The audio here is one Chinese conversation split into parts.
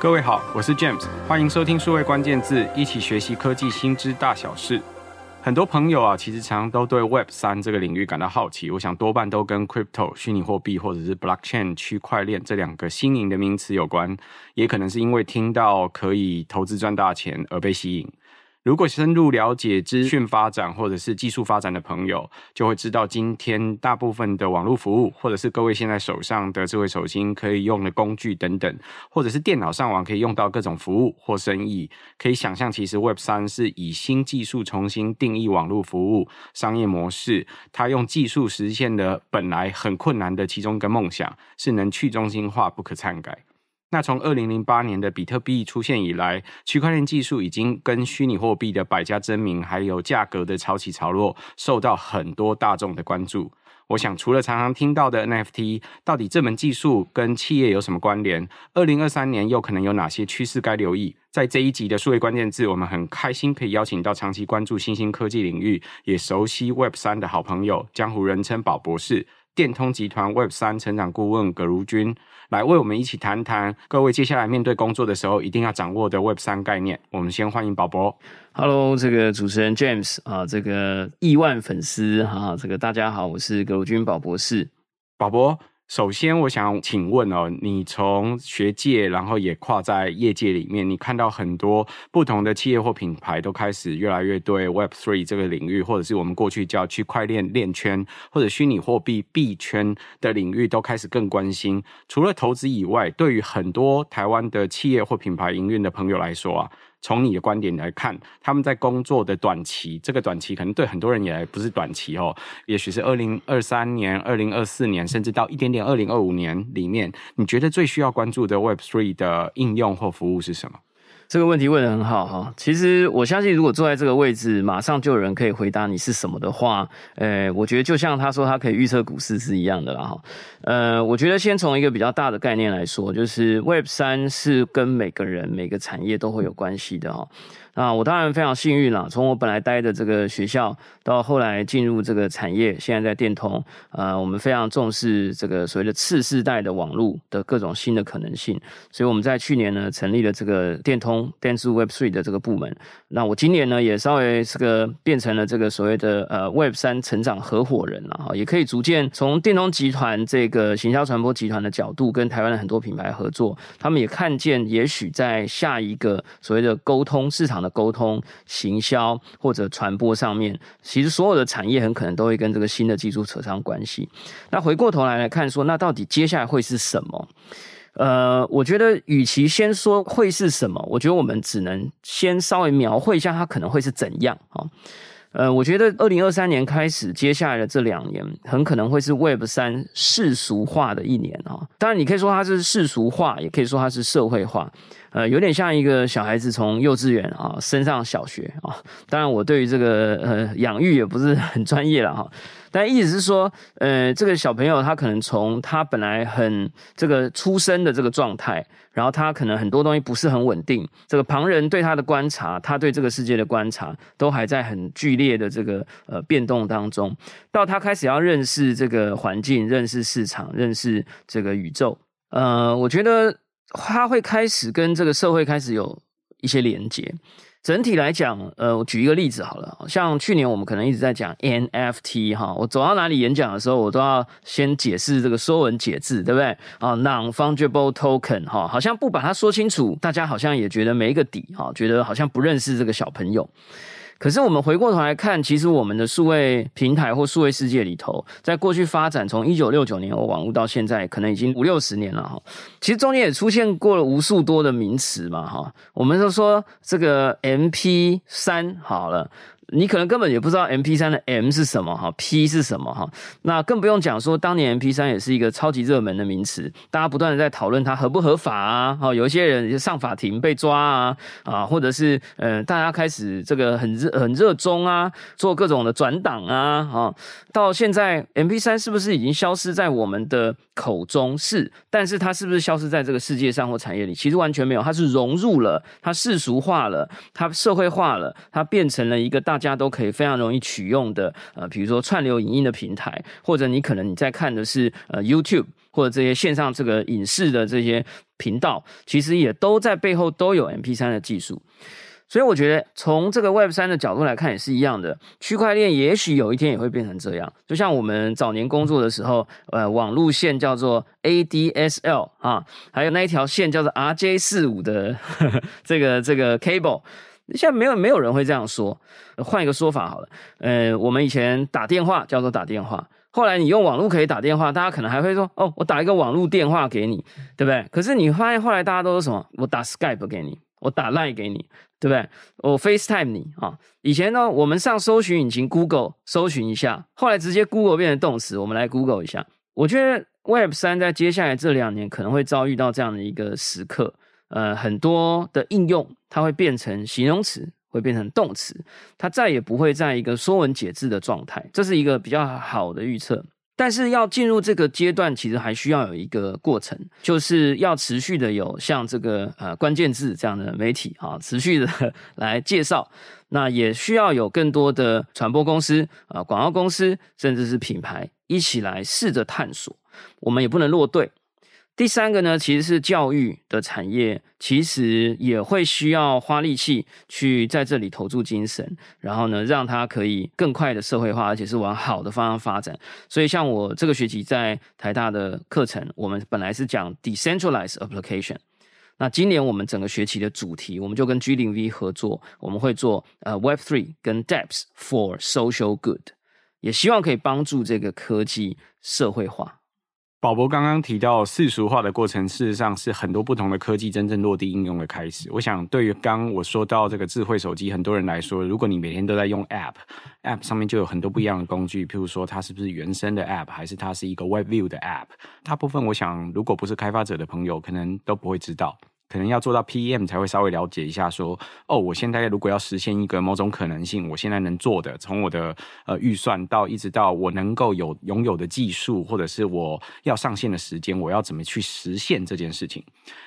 各位好，我是 James，欢迎收听数位关键字，一起学习科技新知大小事。很多朋友啊，其实常常都对 Web 三这个领域感到好奇。我想多半都跟 Crypto 虚拟货币或者是 Blockchain 区块链这两个新颖的名词有关，也可能是因为听到可以投资赚大钱而被吸引。如果深入了解资讯发展或者是技术发展的朋友，就会知道今天大部分的网络服务，或者是各位现在手上的智慧手机可以用的工具等等，或者是电脑上网可以用到各种服务或生意，可以想象，其实 Web 三是以新技术重新定义网络服务商业模式，它用技术实现了本来很困难的其中一个梦想，是能去中心化不可篡改。那从二零零八年的比特币出现以来，区块链技术已经跟虚拟货币的百家争鸣，还有价格的潮起潮落，受到很多大众的关注。我想，除了常常听到的 NFT，到底这门技术跟企业有什么关联？二零二三年又可能有哪些趋势该留意？在这一集的数位关键字，我们很开心可以邀请到长期关注新兴科技领域，也熟悉 Web 三的好朋友，江湖人称宝博士，电通集团 Web 三成长顾问葛如君。来为我们一起谈谈各位接下来面对工作的时候一定要掌握的 Web 三概念。我们先欢迎宝宝。Hello，这个主持人 James 啊，这个亿万粉丝哈、啊，这个大家好，我是葛如君宝博士。宝博。首先，我想请问哦，你从学界，然后也跨在业界里面，你看到很多不同的企业或品牌都开始越来越对 Web three 这个领域，或者是我们过去叫区块链链圈或者虚拟货币币圈的领域，都开始更关心。除了投资以外，对于很多台湾的企业或品牌营运的朋友来说啊。从你的观点来看，他们在工作的短期，这个短期可能对很多人也不是短期哦，也许是二零二三年、二零二四年，甚至到一点点二零二五年里面，你觉得最需要关注的 Web Three 的应用或服务是什么？这个问题问得很好哈，其实我相信，如果坐在这个位置，马上就有人可以回答你是什么的话，呃，我觉得就像他说他可以预测股市是一样的啦哈。呃，我觉得先从一个比较大的概念来说，就是 Web 三是跟每个人每个产业都会有关系的哈。啊，我当然非常幸运了。从我本来待的这个学校，到后来进入这个产业，现在在电通，呃，我们非常重视这个所谓的次世代的网络的各种新的可能性。所以我们在去年呢，成立了这个电通电子 Web Three 的这个部门。那我今年呢，也稍微这个变成了这个所谓的呃 Web 三成长合伙人了哈，也可以逐渐从电通集团这个行销传播集团的角度，跟台湾的很多品牌合作。他们也看见，也许在下一个所谓的沟通市场。的沟通、行销或者传播上面，其实所有的产业很可能都会跟这个新的技术扯上关系。那回过头来来看说，那到底接下来会是什么？呃，我觉得与其先说会是什么，我觉得我们只能先稍微描绘一下它可能会是怎样啊。呃，我觉得二零二三年开始，接下来的这两年很可能会是 Web 三世俗化的一年啊。当然，你可以说它是世俗化，也可以说它是社会化。呃，有点像一个小孩子从幼稚园啊升上小学啊。当然，我对于这个呃养育也不是很专业了哈。但意思是说，呃，这个小朋友他可能从他本来很这个出生的这个状态，然后他可能很多东西不是很稳定，这个旁人对他的观察，他对这个世界的观察，都还在很剧烈的这个呃变动当中。到他开始要认识这个环境、认识市场、认识这个宇宙，呃，我觉得。他会开始跟这个社会开始有一些连接。整体来讲，呃，我举一个例子好了，像去年我们可能一直在讲 NFT 哈，我走到哪里演讲的时候，我都要先解释这个说文解字，对不对？啊，Non-Fungible Token 哈，好像不把它说清楚，大家好像也觉得没个底哈，觉得好像不认识这个小朋友。可是我们回过头来看，其实我们的数位平台或数位世界里头，在过去发展，从一九六九年我网络到现在，可能已经五六十年了哈。其实中间也出现过了无数多的名词嘛哈。我们都说这个 MP 三好了。你可能根本也不知道 MP3 的 M 是什么哈，P 是什么哈，那更不用讲说当年 MP3 也是一个超级热门的名词，大家不断的在讨论它合不合法啊，哈，有一些人就上法庭被抓啊，啊，或者是呃，大家开始这个很热很热衷啊，做各种的转档啊，啊，到现在 MP3 是不是已经消失在我们的口中是，但是它是不是消失在这个世界上或产业里？其实完全没有，它是融入了，它世俗化了，它社会化了，它变成了一个大家都可以非常容易取用的，呃，比如说串流影音的平台，或者你可能你在看的是呃 YouTube 或者这些线上这个影视的这些频道，其实也都在背后都有 MP3 的技术。所以我觉得，从这个 Web 三的角度来看，也是一样的。区块链也许有一天也会变成这样。就像我们早年工作的时候，呃，网路线叫做 ADSL 啊，还有那一条线叫做 RJ 四五的呵呵这个这个 cable。现在没有没有人会这样说。换一个说法好了，呃，我们以前打电话叫做打电话，后来你用网络可以打电话，大家可能还会说，哦，我打一个网络电话给你，对不对？可是你发现后来大家都是什么？我打 Skype 给你。我打 Line 给你，对不对？我 FaceTime 你啊。以前呢，我们上搜寻引擎 Google 搜寻一下，后来直接 Google 变成动词，我们来 Google 一下。我觉得 Web 三在接下来这两年可能会遭遇到这样的一个时刻，呃，很多的应用它会变成形容词，会变成动词，它再也不会在一个说文解字的状态，这是一个比较好的预测。但是要进入这个阶段，其实还需要有一个过程，就是要持续的有像这个呃关键字这样的媒体啊，持续的来介绍。那也需要有更多的传播公司啊、广告公司，甚至是品牌一起来试着探索。我们也不能落队。第三个呢，其实是教育的产业，其实也会需要花力气去在这里投注精神，然后呢，让它可以更快的社会化，而且是往好的方向发展。所以，像我这个学期在台大的课程，我们本来是讲 decentralized application，那今年我们整个学期的主题，我们就跟 G0V 合作，我们会做呃 Web3 跟 Dapps for social good，也希望可以帮助这个科技社会化。宝博刚刚提到世俗化的过程，事实上是很多不同的科技真正落地应用的开始。我想，对于刚我说到这个智慧手机，很多人来说，如果你每天都在用 App，App 上面就有很多不一样的工具，譬如说它是不是原生的 App，还是它是一个 Web View 的 App，大部分我想，如果不是开发者的朋友，可能都不会知道。可能要做到 PM 才会稍微了解一下，说哦，我现在如果要实现一个某种可能性，我现在能做的，从我的呃预算到一直到我能够有拥有的技术，或者是我要上线的时间，我要怎么去实现这件事情？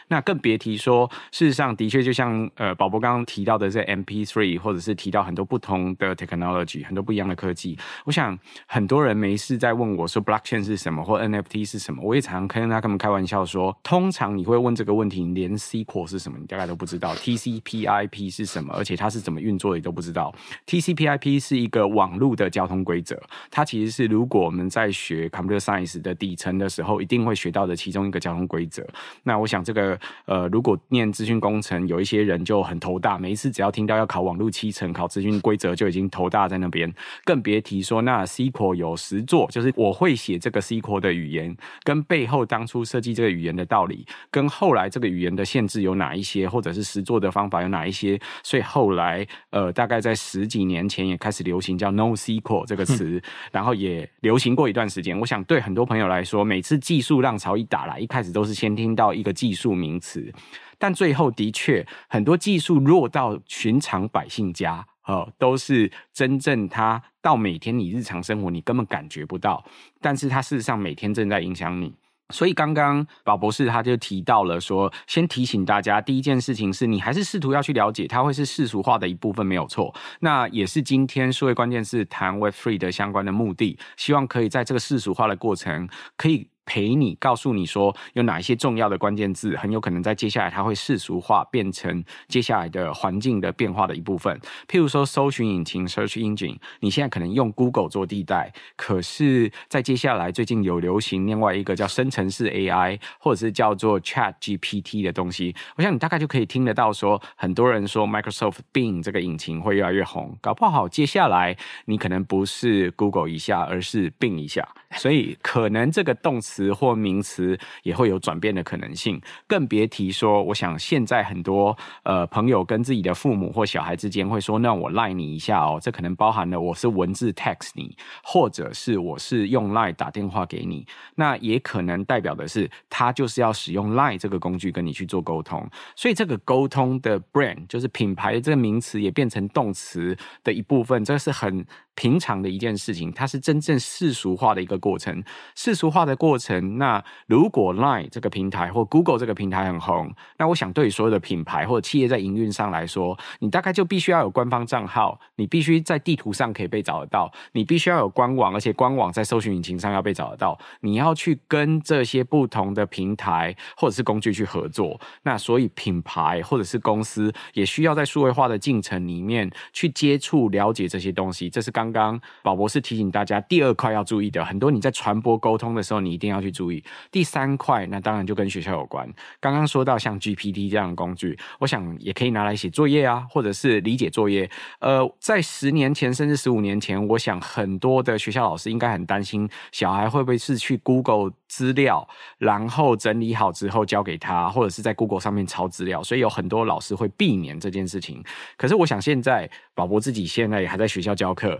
那更别提说，事实上的确就像呃宝博刚刚提到的这 MP3，或者是提到很多不同的 technology，很多不一样的科技。我想很多人没事在问我说 blockchain 是什么，或 NFT 是什么，我也常常跟他们开玩笑说，通常你会问这个问题，连 SQL 是什么？你大概都不知道。TCP/IP 是什么？而且它是怎么运作的，你都不知道。TCP/IP 是一个网络的交通规则，它其实是如果我们在学 Computer Science 的底层的时候，一定会学到的其中一个交通规则。那我想这个呃，如果念资讯工程，有一些人就很头大，每一次只要听到要考网络七层、考资讯规则，就已经头大在那边。更别提说那 SQL 有十座，就是我会写这个 SQL 的语言，跟背后当初设计这个语言的道理，跟后来这个语言的现限制有哪哪一些，或者是实作的方法有哪一些？所以后来，呃，大概在十几年前也开始流行叫 NoSQL 这个词，然后也流行过一段时间。我想对很多朋友来说，每次技术浪潮一打来，一开始都是先听到一个技术名词，但最后的确很多技术落到寻常百姓家，呃，都是真正它到每天你日常生活你根本感觉不到，但是它事实上每天正在影响你。所以刚刚宝博士他就提到了说，先提醒大家，第一件事情是你还是试图要去了解，它会是世俗化的一部分，没有错。那也是今天数位关键字谈 Web3 的相关的目的，希望可以在这个世俗化的过程可以。陪你告诉你说有哪一些重要的关键字，很有可能在接下来它会世俗化，变成接下来的环境的变化的一部分。譬如说，搜寻引擎 （search engine），你现在可能用 Google 做地带，可是，在接下来最近有流行另外一个叫生成式 AI，或者是叫做 Chat GPT 的东西。我想你大概就可以听得到说，很多人说 Microsoft Bing 这个引擎会越来越红，搞不好接下来你可能不是 Google 一下，而是 Bing 一下。所以可能这个动词。词或名词也会有转变的可能性，更别提说，我想现在很多呃朋友跟自己的父母或小孩之间会说，那我赖你一下哦，这可能包含了我是文字 text 你，或者是我是用赖打电话给你，那也可能代表的是他就是要使用赖这个工具跟你去做沟通，所以这个沟通的 brand 就是品牌的这个名词也变成动词的一部分，这是很平常的一件事情，它是真正世俗化的一个过程。世俗化的过程，那如果 Line 这个平台或 Google 这个平台很红，那我想对所有的品牌或者企业在营运上来说，你大概就必须要有官方账号，你必须在地图上可以被找得到，你必须要有官网，而且官网在搜寻引擎上要被找得到，你要去跟这些不同的平台或者是工具去合作。那所以品牌或者是公司也需要在数位化的进程里面去接触、了解这些东西。这是刚刚刚宝博士提醒大家第二块要注意的。很多你在传播沟通的时候，你一定要去注意。第三块，那当然就跟学校有关。刚刚说到像 GPT 这样的工具，我想也可以拿来写作业啊，或者是理解作业。呃，在十年前甚至十五年前，我想很多的学校老师应该很担心小孩会不会是去 Google 资料，然后整理好之后交给他，或者是在 Google 上面抄资料。所以有很多老师会避免这件事情。可是我想现在宝博自己现在也还在学校教课。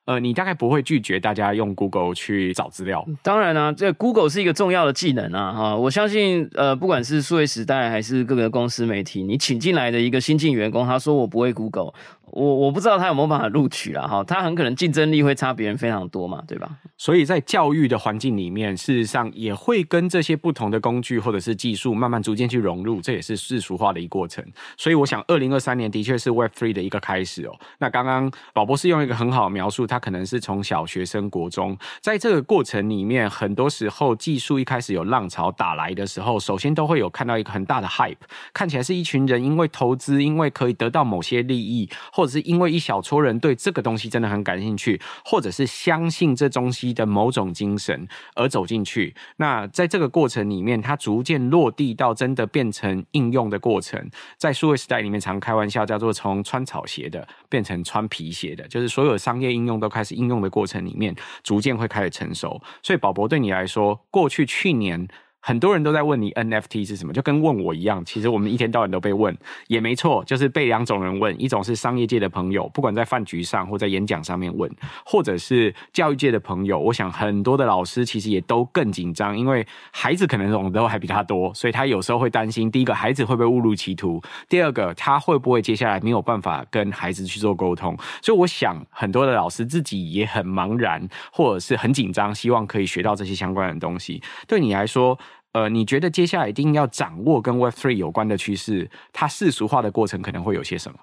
呃，你大概不会拒绝大家用 Google 去找资料。当然啊，这 Google 是一个重要的技能啊，哈，我相信，呃，不管是数位时代还是各个公司媒体，你请进来的一个新进员工，他说我不会 Google。我我不知道他有没有办法录取啦，哈，他很可能竞争力会差别人非常多嘛，对吧？所以在教育的环境里面，事实上也会跟这些不同的工具或者是技术慢慢逐渐去融入，这也是世俗化的一个过程。所以我想，二零二三年的确是 Web Three 的一个开始哦。那刚刚宝博士用一个很好的描述，他可能是从小学生、国中，在这个过程里面，很多时候技术一开始有浪潮打来的时候，首先都会有看到一个很大的 hype，看起来是一群人因为投资，因为可以得到某些利益。或者是因为一小撮人对这个东西真的很感兴趣，或者是相信这东西的某种精神而走进去。那在这个过程里面，它逐渐落地到真的变成应用的过程。在数位时代里面，常开玩笑叫做从穿草鞋的变成穿皮鞋的，就是所有商业应用都开始应用的过程里面，逐渐会开始成熟。所以宝博对你来说，过去去年。很多人都在问你 NFT 是什么，就跟问我一样。其实我们一天到晚都被问，也没错，就是被两种人问：一种是商业界的朋友，不管在饭局上或在演讲上面问；或者是教育界的朋友。我想很多的老师其实也都更紧张，因为孩子可能懂得都还比他多，所以他有时候会担心：第一个，孩子会不会误入歧途；第二个，他会不会接下来没有办法跟孩子去做沟通。所以我想很多的老师自己也很茫然，或者是很紧张，希望可以学到这些相关的东西。对你来说，呃，你觉得接下来一定要掌握跟 Web Three 有关的趋势，它世俗化的过程可能会有些什么？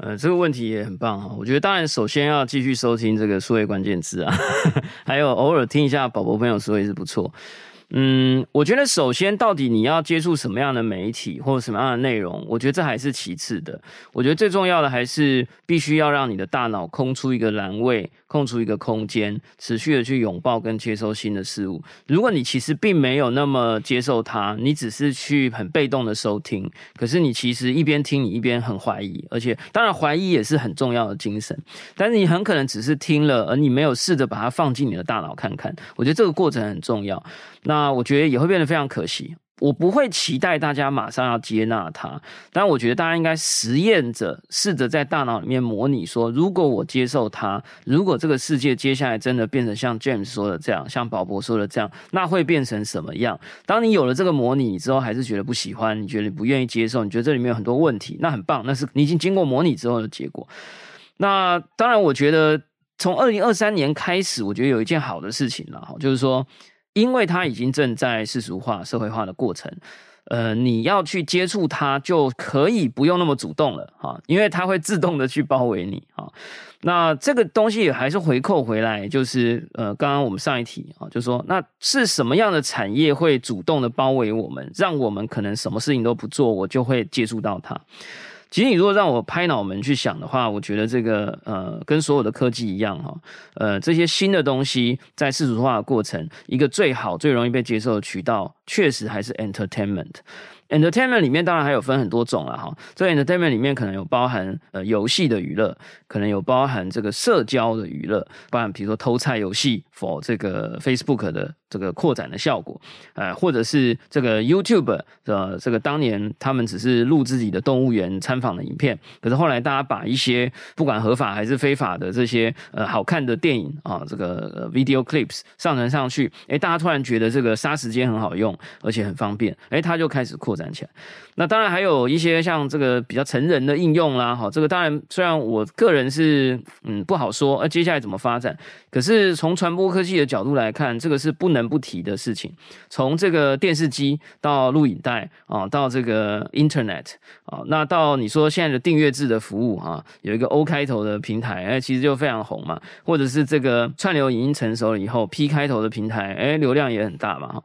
呃，这个问题也很棒哈。我觉得当然首先要继续收听这个数位关键字啊，还有偶尔听一下宝宝朋友说也是不错。嗯，我觉得首先到底你要接触什么样的媒体或者什么样的内容，我觉得这还是其次的。我觉得最重要的还是必须要让你的大脑空出一个栏位。空出一个空间，持续的去拥抱跟接收新的事物。如果你其实并没有那么接受它，你只是去很被动的收听，可是你其实一边听，你一边很怀疑，而且当然怀疑也是很重要的精神。但是你很可能只是听了，而你没有试着把它放进你的大脑看看。我觉得这个过程很重要。那我觉得也会变得非常可惜。我不会期待大家马上要接纳它，但我觉得大家应该实验着，试着在大脑里面模拟说，如果我接受它，如果这个世界接下来真的变成像 James 说的这样，像宝博说的这样，那会变成什么样？当你有了这个模拟之后，还是觉得不喜欢，你觉得你不愿意接受，你觉得这里面有很多问题，那很棒，那是你已经经过模拟之后的结果。那当然，我觉得从二零二三年开始，我觉得有一件好的事情了哈，就是说。因为它已经正在世俗化、社会化的过程，呃，你要去接触它，就可以不用那么主动了哈，因为它会自动的去包围你哈。那这个东西也还是回扣回来，就是呃，刚刚我们上一题啊，就说那是什么样的产业会主动的包围我们，让我们可能什么事情都不做，我就会接触到它。其实你如果让我拍脑门去想的话，我觉得这个呃，跟所有的科技一样哈，呃，这些新的东西在世俗化的过程，一个最好最容易被接受的渠道，确实还是 entertainment。Entertainment 里面当然还有分很多种了哈，这 entertainment 里面可能有包含呃游戏的娱乐，可能有包含这个社交的娱乐，包含比如说偷菜游戏 for 这个 Facebook 的这个扩展的效果，呃，或者是这个 YouTube 的这个当年他们只是录自己的动物园参访的影片，可是后来大家把一些不管合法还是非法的这些呃好看的电影啊，这个 video clips 上传上去，诶，大家突然觉得这个杀时间很好用，而且很方便，诶，它就开始扩展起来。那当然还有一些像这个比较成人的应用啦，哈，这个当然虽然我个人是嗯不好说，呃，接下来怎么发展？可是从传播科技的角度来看，这个是不能不提的事情。从这个电视机到录影带啊，到这个 Internet 啊，那到你说现在的订阅制的服务哈，有一个 O 开头的平台，哎，其实就非常红嘛。或者是这个串流已经成熟了以后，P 开头的平台，哎，流量也很大嘛。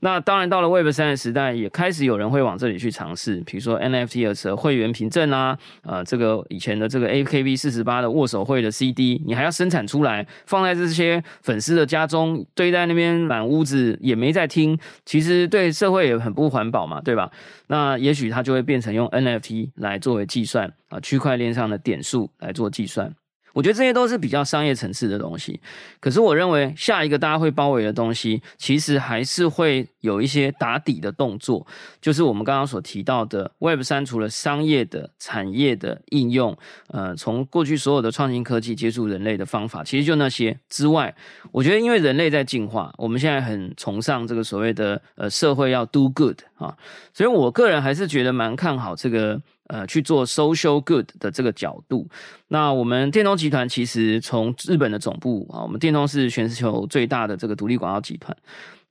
那当然，到了 Web 三的时代，也开始有人会往这里去尝试，比如说 NFT 的时候会员凭证啊，呃，这个以前的这个 AKB 四十八的握手会的 CD，你还要生产出来，放在这些粉丝的家中，堆在那边满屋子也没在听，其实对社会也很不环保嘛，对吧？那也许它就会变成用 NFT 来作为计算啊，区块链上的点数来做计算。我觉得这些都是比较商业层次的东西，可是我认为下一个大家会包围的东西，其实还是会有一些打底的动作，就是我们刚刚所提到的 Web 三除了商业的、产业的应用，呃，从过去所有的创新科技接触人类的方法，其实就那些。之外，我觉得因为人类在进化，我们现在很崇尚这个所谓的呃社会要 do good 啊，所以我个人还是觉得蛮看好这个。呃，去做 social good 的这个角度，那我们电通集团其实从日本的总部啊，我们电通是全球最大的这个独立广告集团，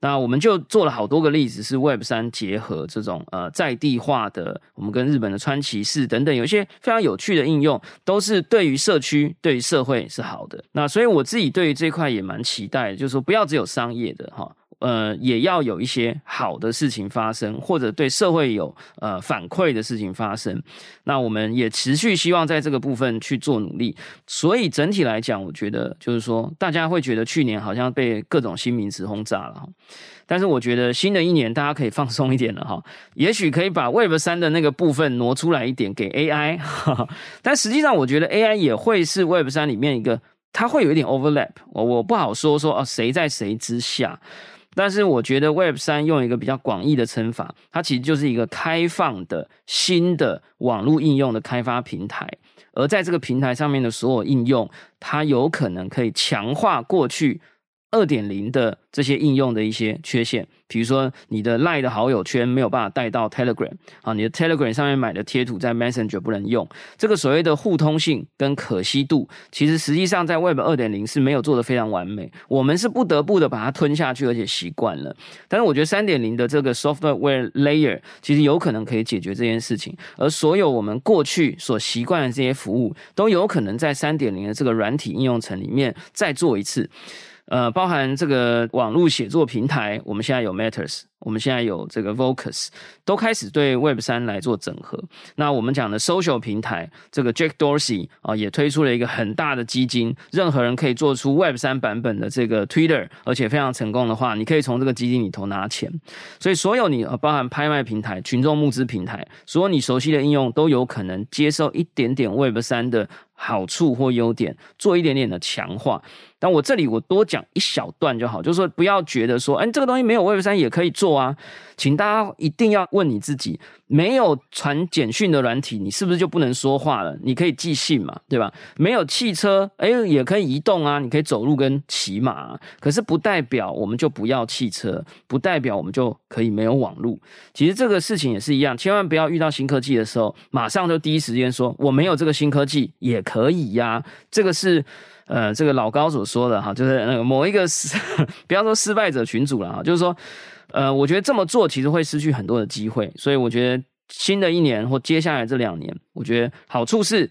那我们就做了好多个例子，是 Web 三结合这种呃在地化的，我们跟日本的川崎市等等，有一些非常有趣的应用，都是对于社区、对于社会是好的。那所以我自己对于这块也蛮期待，就是说不要只有商业的哈。呃，也要有一些好的事情发生，或者对社会有呃反馈的事情发生。那我们也持续希望在这个部分去做努力。所以整体来讲，我觉得就是说，大家会觉得去年好像被各种新名词轰炸了。但是我觉得新的一年大家可以放松一点了哈。也许可以把 Web 三的那个部分挪出来一点给 AI，但实际上我觉得 AI 也会是 Web 三里面一个，它会有一点 overlap。我我不好说说哦，谁在谁之下。但是我觉得 Web 三用一个比较广义的称法，它其实就是一个开放的新的网络应用的开发平台，而在这个平台上面的所有应用，它有可能可以强化过去二点零的这些应用的一些缺陷。比如说，你的 Line 的好友圈没有办法带到 Telegram 啊，你的 Telegram 上面买的贴图在 Messenger 不能用，这个所谓的互通性跟可惜度，其实实际上在 Web 二点零是没有做得非常完美，我们是不得不的把它吞下去，而且习惯了。但是我觉得三点零的这个 Software Layer 其实有可能可以解决这件事情，而所有我们过去所习惯的这些服务，都有可能在三点零的这个软体应用层里面再做一次。呃，包含这个网络写作平台，我们现在有 Matters，我们现在有这个 Vocus，都开始对 Web 三来做整合。那我们讲的 Social 平台，这个 Jack Dorsey 啊，也推出了一个很大的基金，任何人可以做出 Web 三版本的这个 Twitter，而且非常成功的话，你可以从这个基金里头拿钱。所以，所有你呃包含拍卖平台、群众募资平台，所有你熟悉的应用，都有可能接受一点点 Web 三的好处或优点，做一点点的强化。但我这里我多讲一小段就好，就是说不要觉得说，哎，这个东西没有 Web 三也可以做啊，请大家一定要问你自己，没有传简讯的软体，你是不是就不能说话了？你可以寄信嘛，对吧？没有汽车，哎，也可以移动啊，你可以走路跟骑马，可是不代表我们就不要汽车，不代表我们就可以没有网络。其实这个事情也是一样，千万不要遇到新科技的时候，马上就第一时间说我没有这个新科技也可以呀，这个是。呃，这个老高所说的哈，就是那个某一个失，不要说失败者群主了哈，就是说，呃，我觉得这么做其实会失去很多的机会，所以我觉得新的一年或接下来这两年，我觉得好处是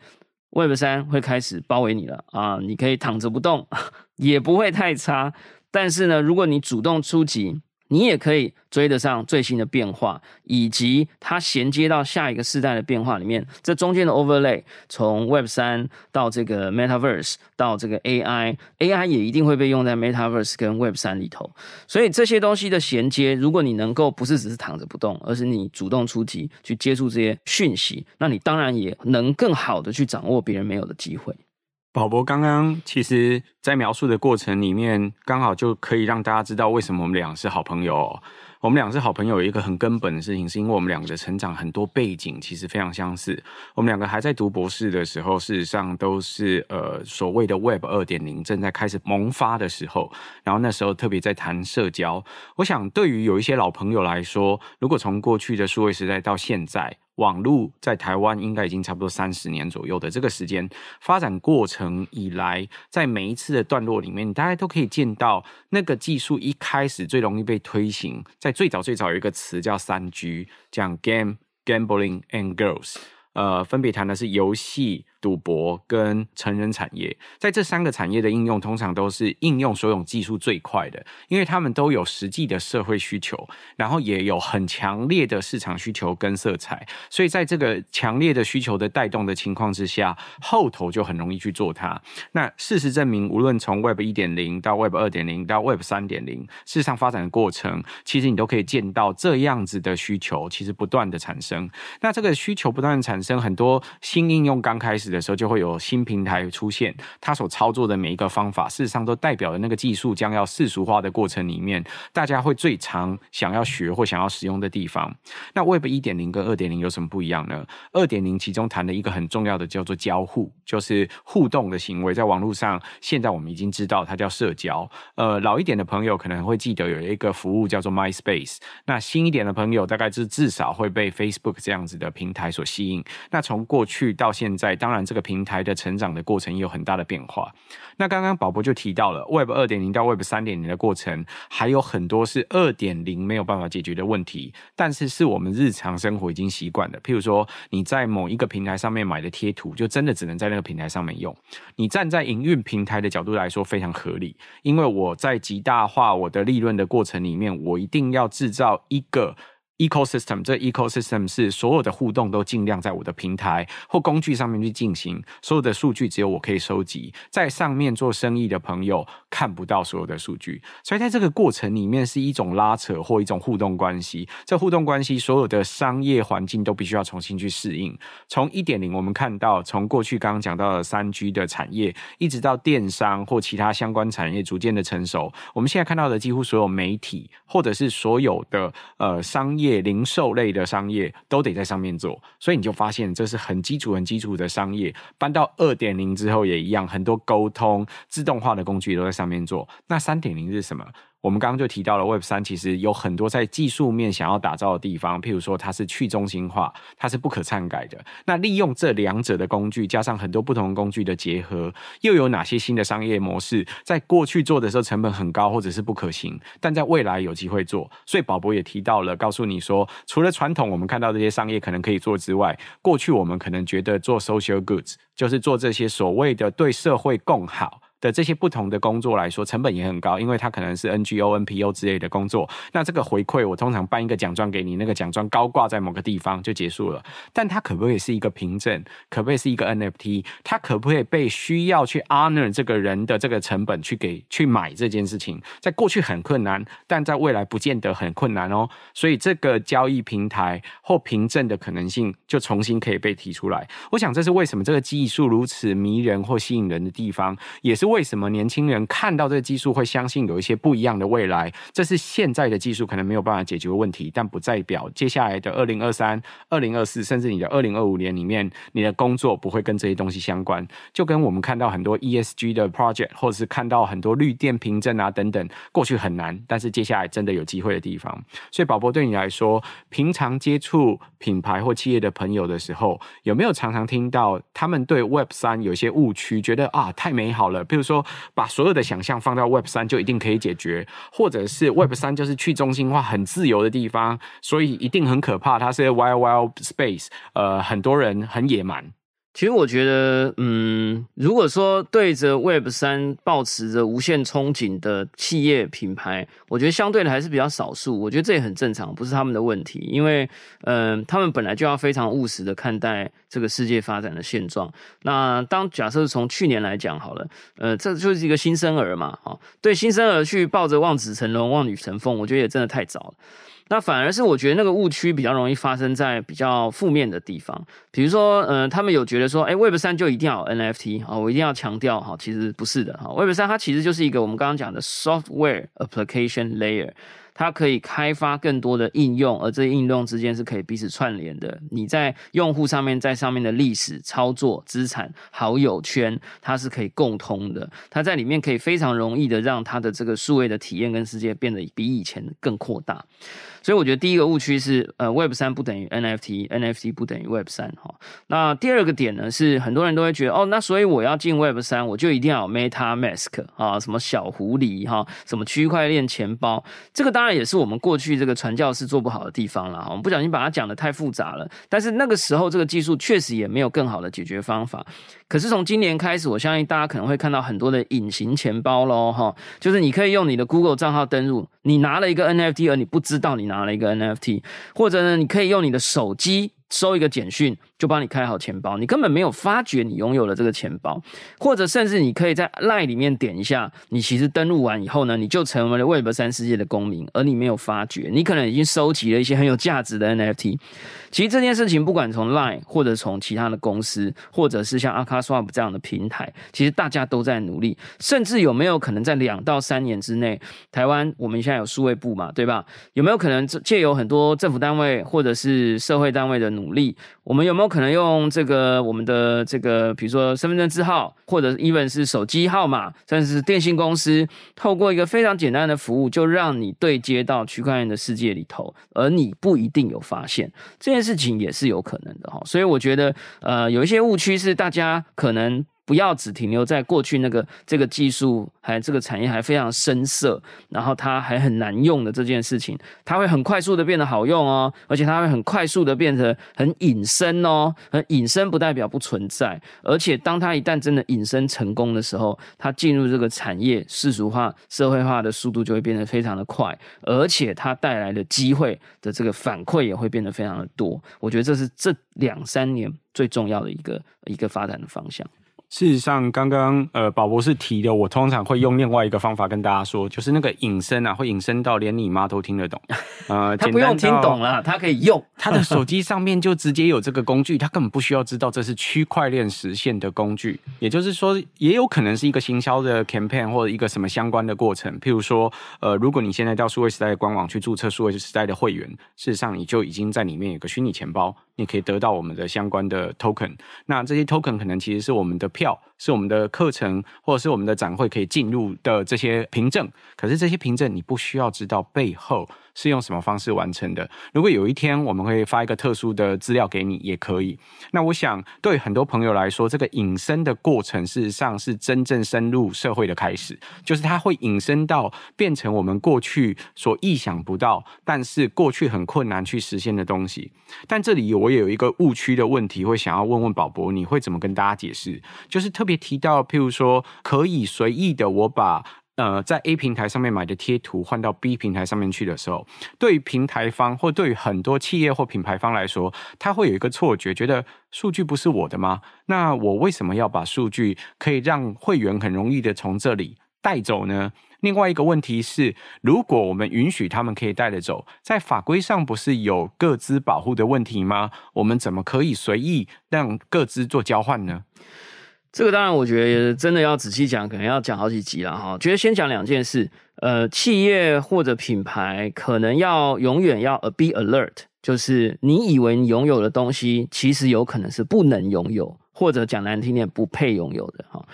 Web 三会开始包围你了啊，你可以躺着不动，也不会太差，但是呢，如果你主动出击。你也可以追得上最新的变化，以及它衔接到下一个世代的变化里面，这中间的 overlay，从 Web 三到这个 Metaverse 到这个 AI，AI 也一定会被用在 Metaverse 跟 Web 三里头。所以这些东西的衔接，如果你能够不是只是躺着不动，而是你主动出击去接触这些讯息，那你当然也能更好的去掌握别人没有的机会。宝博刚刚其实，在描述的过程里面，刚好就可以让大家知道为什么我们俩是好朋友哦。我们俩是好朋友，有一个很根本的事情，是因为我们两个的成长很多背景其实非常相似。我们两个还在读博士的时候，事实上都是呃所谓的 Web 二点零正在开始萌发的时候，然后那时候特别在谈社交。我想对于有一些老朋友来说，如果从过去的数位时代到现在。网络在台湾应该已经差不多三十年左右的这个时间发展过程以来，在每一次的段落里面，大家都可以见到那个技术一开始最容易被推行，在最早最早有一个词叫三 G，讲 Game、Gambling and Girls，呃，分别谈的是游戏。赌博跟成人产业，在这三个产业的应用，通常都是应用所有技术最快的，因为他们都有实际的社会需求，然后也有很强烈的市场需求跟色彩，所以在这个强烈的需求的带动的情况之下，后头就很容易去做它。那事实证明，无论从 Web 一点零到 Web 二点零到 Web 三点零，事实上发展的过程，其实你都可以见到这样子的需求，其实不断的产生。那这个需求不断的产生，很多新应用刚开始的时候就会有新平台出现，它所操作的每一个方法，事实上都代表了那个技术将要世俗化的过程里面，大家会最常想要学或想要使用的地方。那 Web 一点零跟二点零有什么不一样呢？二点零其中谈的一个很重要的叫做交互，就是互动的行为，在网络上，现在我们已经知道它叫社交。呃，老一点的朋友可能会记得有一个服务叫做 MySpace，那新一点的朋友大概是至少会被 Facebook 这样子的平台所吸引。那从过去到现在，当然这个平台的成长的过程也有很大的变化。那刚刚宝博就提到了 Web 二点零到 Web 三点零的过程，还有很多是二点零没有办法解决的问题，但是是我们日常生活已经习惯的。譬如说，你在某一个平台上面买的贴图，就真的只能在那个平台上面用。你站在营运平台的角度来说，非常合理，因为我在极大化我的利润的过程里面，我一定要制造一个。Ecosystem，这 ecosystem 是所有的互动都尽量在我的平台或工具上面去进行，所有的数据只有我可以收集，在上面做生意的朋友看不到所有的数据，所以在这个过程里面是一种拉扯或一种互动关系。这互动关系所有的商业环境都必须要重新去适应。从一点零，我们看到从过去刚刚讲到的三 G 的产业，一直到电商或其他相关产业逐渐的成熟，我们现在看到的几乎所有媒体或者是所有的呃商业。零售类的商业都得在上面做，所以你就发现这是很基础、很基础的商业。搬到二点零之后也一样，很多沟通自动化的工具都在上面做。那三点零是什么？我们刚刚就提到了 Web 三，其实有很多在技术面想要打造的地方，譬如说它是去中心化，它是不可篡改的。那利用这两者的工具，加上很多不同工具的结合，又有哪些新的商业模式？在过去做的时候成本很高，或者是不可行，但在未来有机会做。所以宝博也提到了，告诉你说，除了传统我们看到这些商业可能可以做之外，过去我们可能觉得做 social goods 就是做这些所谓的对社会更好。的这些不同的工作来说，成本也很高，因为它可能是 NGO、NPO 之类的工作。那这个回馈，我通常颁一个奖状给你，那个奖状高挂在某个地方就结束了。但它可不可以是一个凭证？可不可以是一个 NFT？它可不可以被需要去 honor 这个人的这个成本去给去买这件事情？在过去很困难，但在未来不见得很困难哦。所以这个交易平台或凭证的可能性就重新可以被提出来。我想这是为什么这个技术如此迷人或吸引人的地方，也是。为什么年轻人看到这个技术会相信有一些不一样的未来？这是现在的技术可能没有办法解决问题，但不代表接下来的二零二三、二零二四，甚至你的二零二五年里面，你的工作不会跟这些东西相关。就跟我们看到很多 ESG 的 project，或者是看到很多绿电凭证啊等等，过去很难，但是接下来真的有机会的地方。所以宝博对你来说，平常接触品牌或企业的朋友的时候，有没有常常听到他们对 Web 三有些误区，觉得啊太美好了，就是说把所有的想象放到 Web 三就一定可以解决，或者是 Web 三就是去中心化、很自由的地方，所以一定很可怕，它是 Wild Wild Space，呃，很多人很野蛮。其实我觉得，嗯，如果说对着 Web 三抱持着无限憧憬的企业品牌，我觉得相对的还是比较少数。我觉得这也很正常，不是他们的问题，因为，嗯，他们本来就要非常务实的看待这个世界发展的现状。那当假设从去年来讲好了，呃，这就是一个新生儿嘛，啊，对新生儿去抱着望子成龙、望女成凤，我觉得也真的太早了。那反而是我觉得那个误区比较容易发生在比较负面的地方，比如说，呃，他们有觉得说，哎，Web 三就一定要有 NFT 啊，我一定要强调哈，其实不是的哈，Web 三它其实就是一个我们刚刚讲的 Software Application Layer。它可以开发更多的应用，而这些应用之间是可以彼此串联的。你在用户上面，在上面的历史、操作、资产、好友圈，它是可以共通的。它在里面可以非常容易的让它的这个数位的体验跟世界变得比以前更扩大。所以我觉得第一个误区是，呃，Web 三不等于 NFT，NFT 不等于 Web 三哈。那第二个点呢，是很多人都会觉得，哦，那所以我要进 Web 三，我就一定要有 MetaMask 啊，什么小狐狸哈，什么区块链钱包，这个当然也是我们过去这个传教士做不好的地方了。我们不小心把它讲得太复杂了，但是那个时候这个技术确实也没有更好的解决方法。可是从今年开始，我相信大家可能会看到很多的隐形钱包喽，哈，就是你可以用你的 Google 账号登录，你拿了一个 NFT，而你不知道你拿拿了一个 NFT，或者呢，你可以用你的手机。收一个简讯就帮你开好钱包，你根本没有发觉你拥有了这个钱包，或者甚至你可以在 LINE 里面点一下，你其实登录完以后呢，你就成为了 Web 三世界的公民，而你没有发觉，你可能已经收集了一些很有价值的 NFT。其实这件事情不管从 LINE 或者从其他的公司，或者是像 Akaswap 这样的平台，其实大家都在努力，甚至有没有可能在两到三年之内，台湾我们现在有数位部嘛，对吧？有没有可能借由很多政府单位或者是社会单位的努力，我们有没有可能用这个我们的这个，比如说身份证字号，或者 even 是手机号码，甚至是电信公司，透过一个非常简单的服务，就让你对接到区块链的世界里头，而你不一定有发现这件事情也是有可能的哈。所以我觉得，呃，有一些误区是大家可能。不要只停留在过去那个这个技术还这个产业还非常生涩，然后它还很难用的这件事情，它会很快速的变得好用哦，而且它会很快速的变得很隐身哦。很隐身不代表不存在，而且当它一旦真的隐身成功的时候，它进入这个产业世俗化、社会化的速度就会变得非常的快，而且它带来的机会的这个反馈也会变得非常的多。我觉得这是这两三年最重要的一个一个发展的方向。事实上，刚刚呃宝博士提的，我通常会用另外一个方法跟大家说，就是那个隐身啊，会隐身到连你妈都听得懂。呃，他不用听懂了，他可以用他的手机上面就直接有这个工具，他根本不需要知道这是区块链实现的工具。也就是说，也有可能是一个行销的 campaign 或者一个什么相关的过程。譬如说，呃，如果你现在到数位时代的官网去注册数位时代的会员，事实上你就已经在里面有个虚拟钱包，你可以得到我们的相关的 token。那这些 token 可能其实是我们的票。是我们的课程，或者是我们的展会可以进入的这些凭证。可是这些凭证你不需要知道背后是用什么方式完成的。如果有一天我们会发一个特殊的资料给你，也可以。那我想对很多朋友来说，这个隐身的过程事实上是真正深入社会的开始，就是它会隐身到变成我们过去所意想不到，但是过去很困难去实现的东西。但这里我也有一个误区的问题，会想要问问宝博，你会怎么跟大家解释？就是特别提到，譬如说可以随意的我把。呃，在 A 平台上面买的贴图换到 B 平台上面去的时候，对于平台方或对于很多企业或品牌方来说，他会有一个错觉，觉得数据不是我的吗？那我为什么要把数据可以让会员很容易的从这里带走呢？另外一个问题是，如果我们允许他们可以带得走，在法规上不是有各自保护的问题吗？我们怎么可以随意让各自做交换呢？这个当然，我觉得真的要仔细讲，可能要讲好几集了哈。觉得先讲两件事，呃，企业或者品牌可能要永远要 be alert，就是你以为你拥有的东西，其实有可能是不能拥有，或者讲难听点，不配拥有的哈。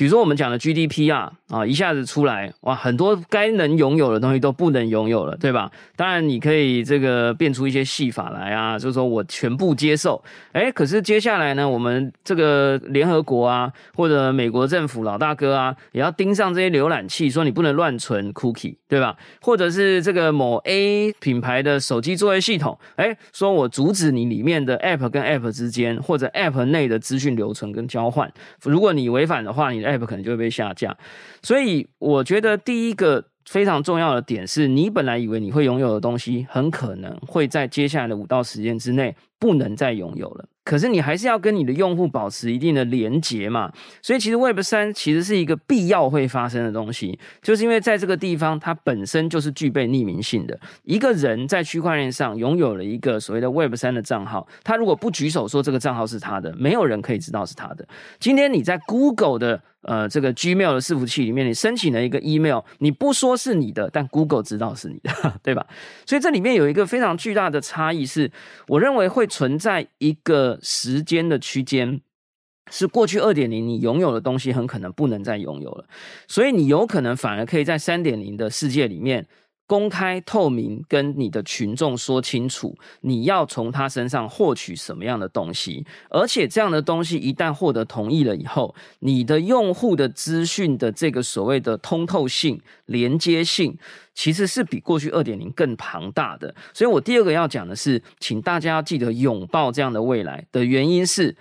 比如说我们讲的 GDP 啊啊，一下子出来哇，很多该能拥有的东西都不能拥有了，对吧？当然你可以这个变出一些戏法来啊，就是说我全部接受。诶，可是接下来呢，我们这个联合国啊，或者美国政府老大哥啊，也要盯上这些浏览器，说你不能乱存 cookie，对吧？或者是这个某 A 品牌的手机作业系统，诶，说我阻止你里面的 App 跟 App 之间，或者 App 内的资讯留存跟交换，如果你违反的话，你的 App 可能就会被下架，所以我觉得第一个非常重要的点是，你本来以为你会拥有的东西，很可能会在接下来的五到十年之内不能再拥有了。可是你还是要跟你的用户保持一定的连接嘛。所以其实 Web 三其实是一个必要会发生的东西，就是因为在这个地方它本身就是具备匿名性的。一个人在区块链上拥有了一个所谓的 Web 三的账号，他如果不举手说这个账号是他的，没有人可以知道是他的。今天你在 Google 的。呃，这个 Gmail 的伺服器里面，你申请了一个 email，你不说是你的，但 Google 知道是你的，对吧？所以这里面有一个非常巨大的差异，是我认为会存在一个时间的区间，是过去二点零你拥有的东西很可能不能再拥有了，所以你有可能反而可以在三点零的世界里面。公开透明，跟你的群众说清楚，你要从他身上获取什么样的东西，而且这样的东西一旦获得同意了以后，你的用户的资讯的这个所谓的通透性、连接性，其实是比过去二点零更庞大的。所以我第二个要讲的是，请大家要记得拥抱这样的未来的原因是，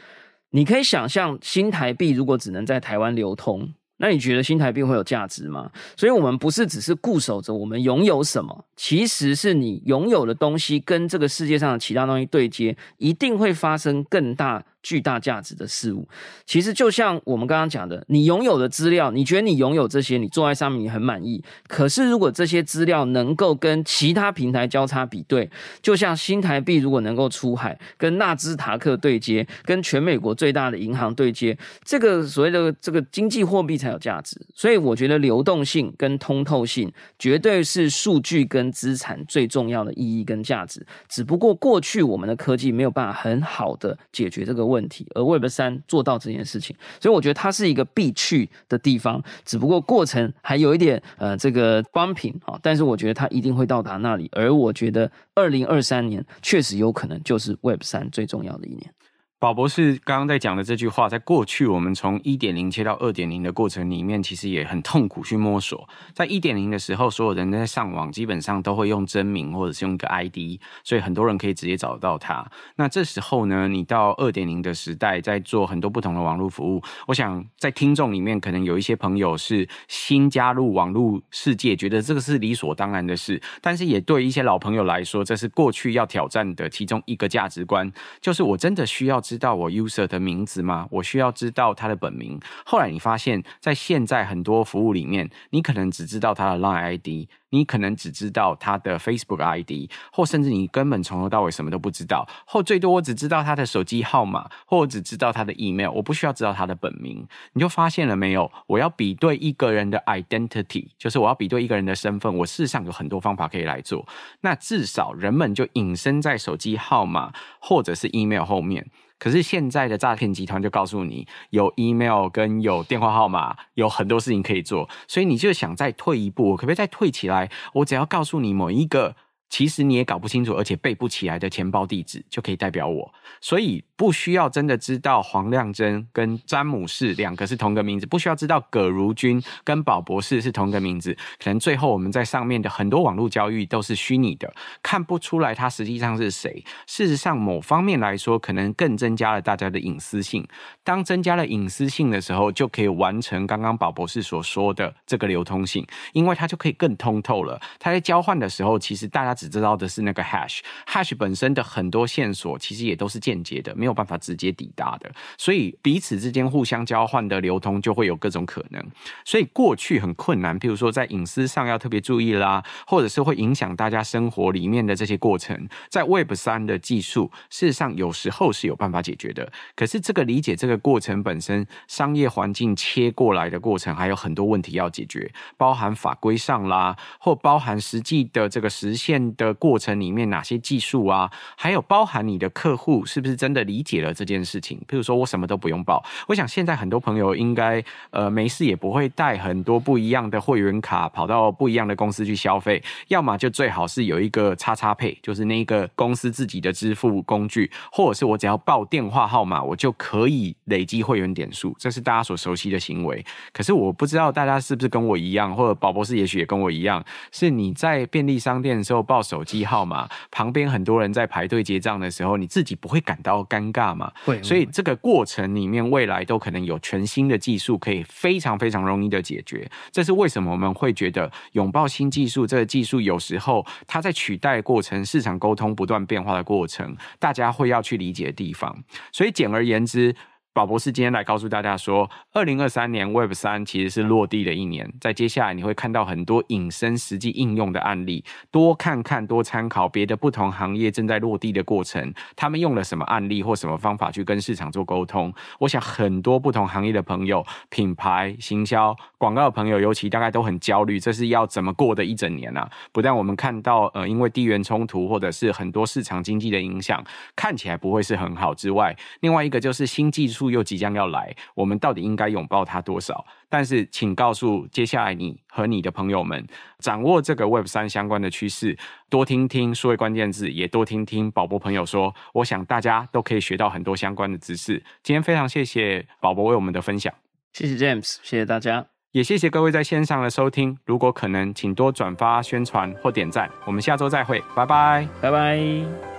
你可以想象新台币如果只能在台湾流通。那你觉得新台币会有价值吗？所以，我们不是只是固守着我们拥有什么，其实是你拥有的东西跟这个世界上的其他东西对接，一定会发生更大。巨大价值的事物，其实就像我们刚刚讲的，你拥有的资料，你觉得你拥有这些，你坐在上面你很满意。可是如果这些资料能够跟其他平台交叉比对，就像新台币如果能够出海，跟纳兹达克对接，跟全美国最大的银行对接，这个所谓的这个经济货币才有价值。所以我觉得流动性跟通透性绝对是数据跟资产最重要的意义跟价值。只不过过去我们的科技没有办法很好的解决这个问问题，而 Web 三做到这件事情，所以我觉得它是一个必去的地方，只不过过程还有一点呃这个光平啊，但是我觉得它一定会到达那里，而我觉得二零二三年确实有可能就是 Web 三最重要的一年。宝博士刚刚在讲的这句话，在过去我们从一点零切到二点零的过程里面，其实也很痛苦去摸索。在一点零的时候，所有人在上网基本上都会用真名或者是用一个 ID，所以很多人可以直接找到他。那这时候呢，你到二点零的时代，在做很多不同的网络服务。我想在听众里面，可能有一些朋友是新加入网络世界，觉得这个是理所当然的事，但是也对一些老朋友来说，这是过去要挑战的其中一个价值观，就是我真的需要。知道我 user 的名字吗？我需要知道他的本名。后来你发现，在现在很多服务里面，你可能只知道他的 Line ID，你可能只知道他的 Facebook ID，或甚至你根本从头到尾什么都不知道。或最多我只知道他的手机号码，或我只知道他的 email，我不需要知道他的本名。你就发现了没有？我要比对一个人的 identity，就是我要比对一个人的身份。我事实上有很多方法可以来做。那至少人们就隐身在手机号码或者是 email 后面。可是现在的诈骗集团就告诉你，有 email 跟有电话号码，有很多事情可以做，所以你就想再退一步，我可不可以再退起来？我只要告诉你某一个。其实你也搞不清楚，而且背不起来的钱包地址就可以代表我，所以不需要真的知道黄亮珍跟詹姆士两个是同个名字，不需要知道葛如君跟宝博士是同个名字，可能最后我们在上面的很多网络交易都是虚拟的，看不出来他实际上是谁。事实上，某方面来说，可能更增加了大家的隐私性。当增加了隐私性的时候，就可以完成刚刚宝博士所说的这个流通性，因为它就可以更通透了。它在交换的时候，其实大家。只知道的是那个 hash，hash 本身的很多线索其实也都是间接的，没有办法直接抵达的，所以彼此之间互相交换的流通就会有各种可能。所以过去很困难，譬如说在隐私上要特别注意啦，或者是会影响大家生活里面的这些过程，在 Web 三的技术事实上有时候是有办法解决的。可是这个理解这个过程本身，商业环境切过来的过程，还有很多问题要解决，包含法规上啦，或包含实际的这个实现。的过程里面哪些技术啊，还有包含你的客户是不是真的理解了这件事情？譬如说我什么都不用报，我想现在很多朋友应该呃没事也不会带很多不一样的会员卡跑到不一样的公司去消费，要么就最好是有一个叉叉配，就是那个公司自己的支付工具，或者是我只要报电话号码，我就可以累积会员点数，这是大家所熟悉的行为。可是我不知道大家是不是跟我一样，或者宝博士也许也跟我一样，是你在便利商店的时候报。报手机号码，旁边很多人在排队结账的时候，你自己不会感到尴尬吗？会。所以这个过程里面，未来都可能有全新的技术可以非常非常容易的解决。这是为什么我们会觉得拥抱新技术？这个技术有时候它在取代过程、市场沟通不断变化的过程，大家会要去理解的地方。所以简而言之。宝博士今天来告诉大家说，二零二三年 Web 三其实是落地的一年，在接下来你会看到很多隐身实际应用的案例，多看看，多参考别的不同行业正在落地的过程，他们用了什么案例或什么方法去跟市场做沟通。我想很多不同行业的朋友、品牌、行销、广告的朋友，尤其大概都很焦虑，这是要怎么过的一整年啊？不但我们看到呃，因为地缘冲突或者是很多市场经济的影响，看起来不会是很好之外，另外一个就是新技术。又即将要来，我们到底应该拥抱它多少？但是，请告诉接下来你和你的朋友们，掌握这个 Web 三相关的趋势，多听听数位关键字，也多听听宝博朋友说。我想大家都可以学到很多相关的知识。今天非常谢谢宝博为我们的分享，谢谢 James，谢谢大家，也谢谢各位在线上的收听。如果可能，请多转发、宣传或点赞。我们下周再会，拜拜，拜拜。